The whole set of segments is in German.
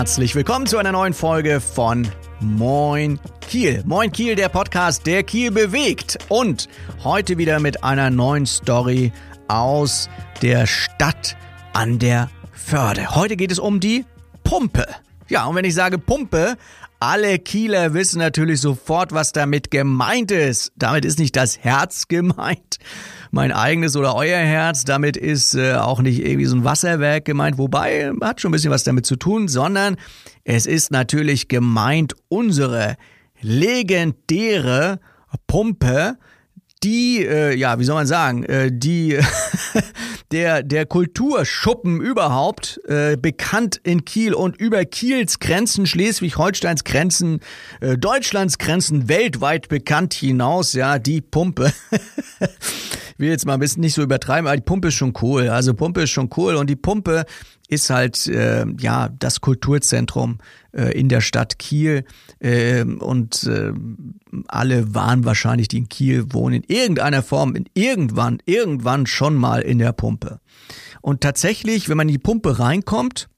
herzlich willkommen zu einer neuen Folge von Moin Kiel. Moin Kiel, der Podcast, der Kiel bewegt. Und heute wieder mit einer neuen Story aus der Stadt an der Förde. Heute geht es um die Pumpe. Ja, und wenn ich sage Pumpe, alle Kieler wissen natürlich sofort, was damit gemeint ist. Damit ist nicht das Herz gemeint, mein eigenes oder euer Herz. Damit ist äh, auch nicht irgendwie so ein Wasserwerk gemeint, wobei hat schon ein bisschen was damit zu tun, sondern es ist natürlich gemeint unsere legendäre Pumpe, die, äh, ja, wie soll man sagen, äh, die der der Kulturschuppen überhaupt, äh, bekannt in Kiel und über Kiels Grenzen, Schleswig-Holsteins Grenzen, äh, Deutschlands Grenzen, weltweit bekannt hinaus, ja, die Pumpe. will jetzt mal ein bisschen nicht so übertreiben, aber die Pumpe ist schon cool. Also Pumpe ist schon cool und die Pumpe ist halt äh, ja das Kulturzentrum äh, in der Stadt Kiel äh, und äh, alle waren wahrscheinlich, die in Kiel wohnen, in irgendeiner Form, in irgendwann, irgendwann schon mal in der Pumpe. Und tatsächlich, wenn man in die Pumpe reinkommt,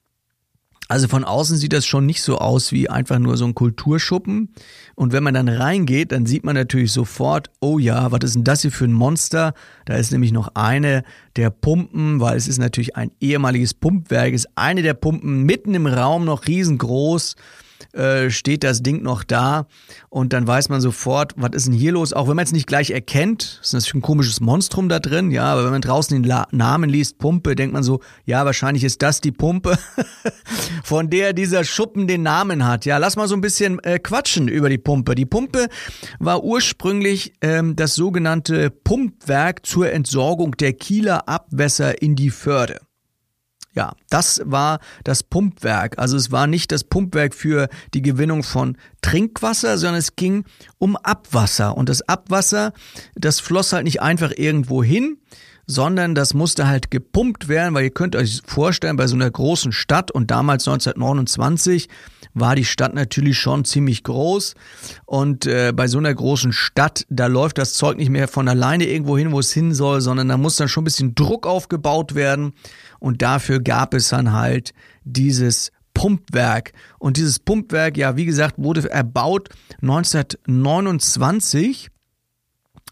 also von außen sieht das schon nicht so aus wie einfach nur so ein Kulturschuppen. Und wenn man dann reingeht, dann sieht man natürlich sofort, oh ja, was ist denn das hier für ein Monster? Da ist nämlich noch eine der Pumpen, weil es ist natürlich ein ehemaliges Pumpwerk, ist eine der Pumpen mitten im Raum noch riesengroß. Äh, steht das Ding noch da und dann weiß man sofort, was ist denn hier los? Auch wenn man es nicht gleich erkennt, ist natürlich ein komisches Monstrum da drin, ja, aber wenn man draußen den La Namen liest, Pumpe, denkt man so, ja, wahrscheinlich ist das die Pumpe, von der dieser Schuppen den Namen hat. Ja, lass mal so ein bisschen äh, quatschen über die Pumpe. Die Pumpe war ursprünglich ähm, das sogenannte Pumpwerk zur Entsorgung der Kieler Abwässer in die Förde. Ja, das war das Pumpwerk. Also es war nicht das Pumpwerk für die Gewinnung von Trinkwasser, sondern es ging um Abwasser. Und das Abwasser, das floss halt nicht einfach irgendwo hin, sondern das musste halt gepumpt werden, weil ihr könnt euch vorstellen, bei so einer großen Stadt und damals 1929 war die Stadt natürlich schon ziemlich groß und äh, bei so einer großen Stadt, da läuft das Zeug nicht mehr von alleine irgendwo hin, wo es hin soll, sondern da muss dann schon ein bisschen Druck aufgebaut werden und dafür gab es dann halt dieses Pumpwerk. Und dieses Pumpwerk, ja, wie gesagt, wurde erbaut 1929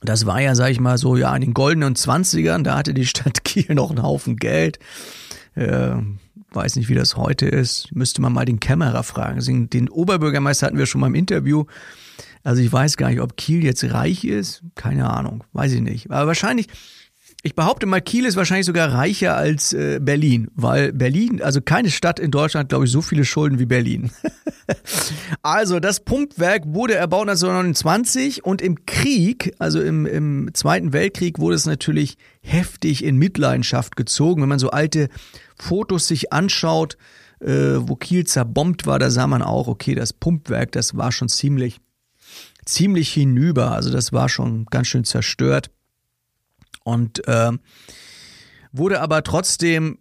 das war ja, sag ich mal, so ja in den goldenen Zwanzigern, da hatte die Stadt Kiel noch einen Haufen Geld. Äh, weiß nicht, wie das heute ist. Müsste man mal den Kämmerer fragen. Also den Oberbürgermeister hatten wir schon mal im Interview. Also ich weiß gar nicht, ob Kiel jetzt reich ist. Keine Ahnung, weiß ich nicht. Aber wahrscheinlich, ich behaupte mal, Kiel ist wahrscheinlich sogar reicher als äh, Berlin, weil Berlin, also keine Stadt in Deutschland, glaube ich, so viele Schulden wie Berlin. also das Pumpwerk wurde erbaut 1929 und im Krieg, also im, im Zweiten Weltkrieg, wurde es natürlich heftig in Mitleidenschaft gezogen. Wenn man so alte Fotos sich anschaut, äh, wo Kiel zerbombt war, da sah man auch, okay, das Pumpwerk, das war schon ziemlich, ziemlich hinüber. Also das war schon ganz schön zerstört und äh, wurde aber trotzdem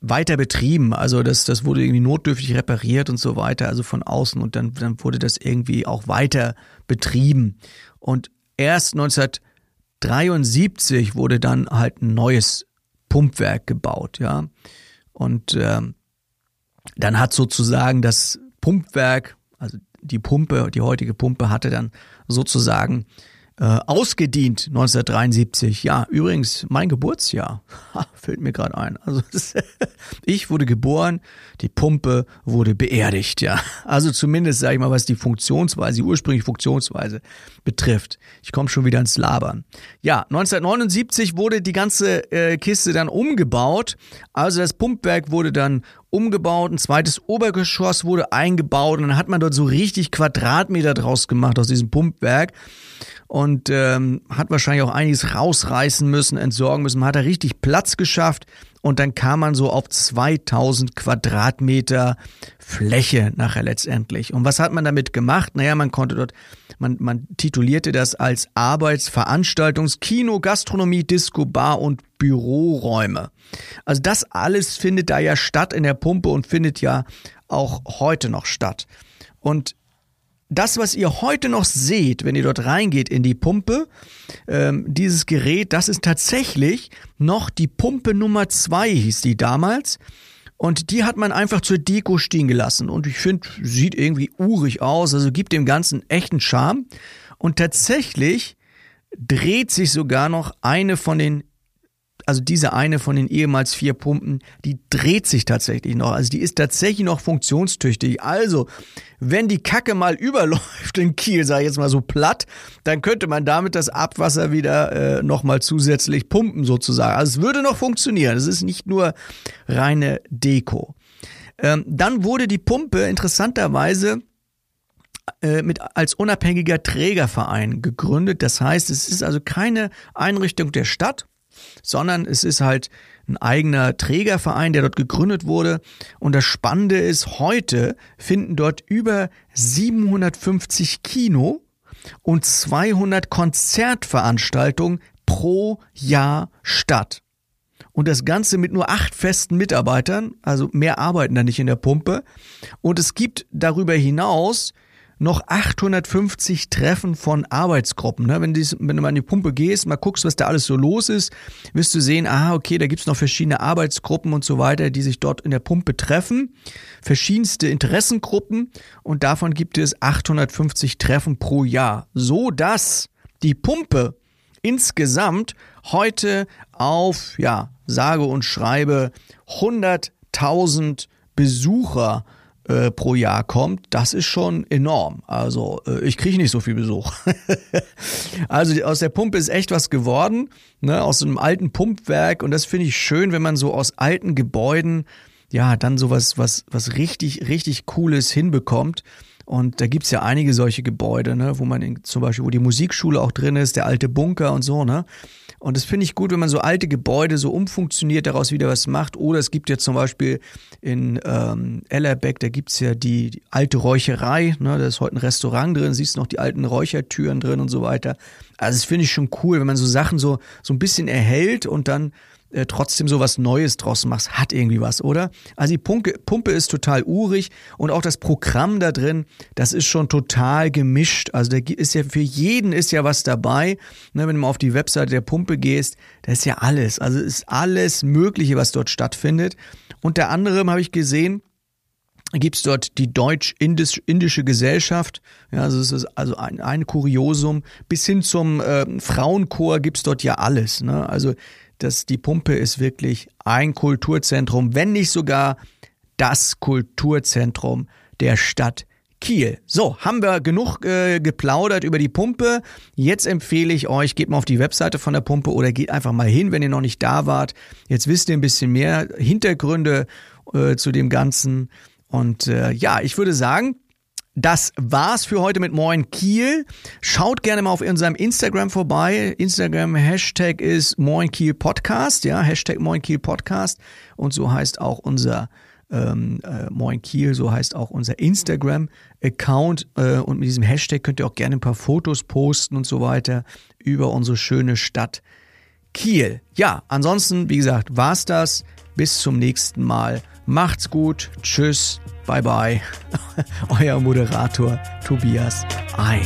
weiter betrieben. Also das, das wurde irgendwie notdürftig repariert und so weiter, also von außen. Und dann, dann wurde das irgendwie auch weiter betrieben. Und erst 1973 wurde dann halt ein neues Pumpwerk gebaut, ja. Und äh, dann hat sozusagen das Pumpwerk, also die Pumpe, die heutige Pumpe hatte dann sozusagen äh, ausgedient 1973. Ja, übrigens mein Geburtsjahr. Ha, fällt mir gerade ein. Also ich wurde geboren, die Pumpe wurde beerdigt, ja. Also zumindest sage ich mal, was die Funktionsweise, die ursprüngliche Funktionsweise betrifft. Ich komme schon wieder ins Labern. Ja, 1979 wurde die ganze äh, Kiste dann umgebaut. Also das Pumpwerk wurde dann umgebaut, ein zweites Obergeschoss wurde eingebaut und dann hat man dort so richtig Quadratmeter draus gemacht aus diesem Pumpwerk und ähm, hat wahrscheinlich auch einiges rausreißen müssen, entsorgen müssen. Man hat da richtig Platz geschafft und dann kam man so auf 2000 Quadratmeter Fläche nachher letztendlich. Und was hat man damit gemacht? Naja, man konnte dort, man, man titulierte das als Arbeitsveranstaltungs-, Kino, Gastronomie, Disco, Bar und Büroräume. Also das alles findet da ja statt in der Pumpe und findet ja auch heute noch statt. Und das, was ihr heute noch seht, wenn ihr dort reingeht in die Pumpe, ähm, dieses Gerät, das ist tatsächlich noch die Pumpe Nummer zwei, hieß die damals. Und die hat man einfach zur Deko stehen gelassen. Und ich finde, sieht irgendwie urig aus, also gibt dem Ganzen echten Charme. Und tatsächlich dreht sich sogar noch eine von den also diese eine von den ehemals vier Pumpen, die dreht sich tatsächlich noch. Also die ist tatsächlich noch funktionstüchtig. Also, wenn die Kacke mal überläuft in Kiel, sag ich jetzt mal so platt, dann könnte man damit das Abwasser wieder äh, nochmal zusätzlich pumpen sozusagen. Also es würde noch funktionieren. Es ist nicht nur reine Deko. Ähm, dann wurde die Pumpe interessanterweise äh, mit als unabhängiger Trägerverein gegründet. Das heißt, es ist also keine Einrichtung der Stadt, sondern es ist halt ein eigener Trägerverein, der dort gegründet wurde. Und das Spannende ist, heute finden dort über 750 Kino und 200 Konzertveranstaltungen pro Jahr statt. Und das Ganze mit nur acht festen Mitarbeitern, also mehr arbeiten da nicht in der Pumpe. Und es gibt darüber hinaus noch 850 Treffen von Arbeitsgruppen. Ne? Wenn, dies, wenn du mal an die Pumpe gehst, mal guckst, was da alles so los ist, wirst du sehen, aha, okay, da gibt's noch verschiedene Arbeitsgruppen und so weiter, die sich dort in der Pumpe treffen. Verschiedenste Interessengruppen und davon gibt es 850 Treffen pro Jahr. So dass die Pumpe insgesamt heute auf, ja, sage und schreibe 100.000 Besucher äh, pro Jahr kommt, das ist schon enorm. Also äh, ich kriege nicht so viel Besuch. also aus der Pumpe ist echt was geworden, ne, aus einem alten Pumpwerk und das finde ich schön, wenn man so aus alten Gebäuden ja dann sowas was was richtig richtig cooles hinbekommt. Und da gibt's ja einige solche Gebäude, ne, wo man in, zum Beispiel, wo die Musikschule auch drin ist, der alte Bunker und so, ne. Und das finde ich gut, wenn man so alte Gebäude so umfunktioniert, daraus wieder was macht. Oder es gibt ja zum Beispiel in ähm, Ellerbeck, da gibt's ja die, die alte Räucherei, ne, da ist heute ein Restaurant drin, siehst noch die alten Räuchertüren drin und so weiter. Also das finde ich schon cool, wenn man so Sachen so, so ein bisschen erhält und dann äh, trotzdem so was Neues draus machst, hat irgendwie was, oder? Also die Pumpe, Pumpe ist total urig und auch das Programm da drin, das ist schon total gemischt. Also da ist ja für jeden ist ja was dabei. Ne, wenn du mal auf die Webseite der Pumpe gehst, da ist ja alles. Also ist alles Mögliche, was dort stattfindet. Unter anderem habe ich gesehen, gibt es dort die deutsch-indische Gesellschaft. Ja, also es ist also ein, ein Kuriosum. Bis hin zum äh, Frauenchor gibt es dort ja alles. Ne? Also dass die Pumpe ist wirklich ein Kulturzentrum, wenn nicht sogar das Kulturzentrum der Stadt Kiel. So, haben wir genug äh, geplaudert über die Pumpe. Jetzt empfehle ich euch, geht mal auf die Webseite von der Pumpe oder geht einfach mal hin, wenn ihr noch nicht da wart. Jetzt wisst ihr ein bisschen mehr Hintergründe äh, zu dem Ganzen. Und äh, ja, ich würde sagen, das war's für heute mit Moin Kiel. Schaut gerne mal auf unserem Instagram vorbei. Instagram Hashtag ist Moin Kiel Podcast, ja, Hashtag Moin Kiel Podcast. Und so heißt auch unser ähm, äh, Moin Kiel, so heißt auch unser Instagram-Account. Äh, und mit diesem Hashtag könnt ihr auch gerne ein paar Fotos posten und so weiter über unsere schöne Stadt Kiel. Ja, ansonsten, wie gesagt, war's das. Bis zum nächsten Mal. Macht's gut. Tschüss. Bye bye. Euer Moderator Tobias Ein.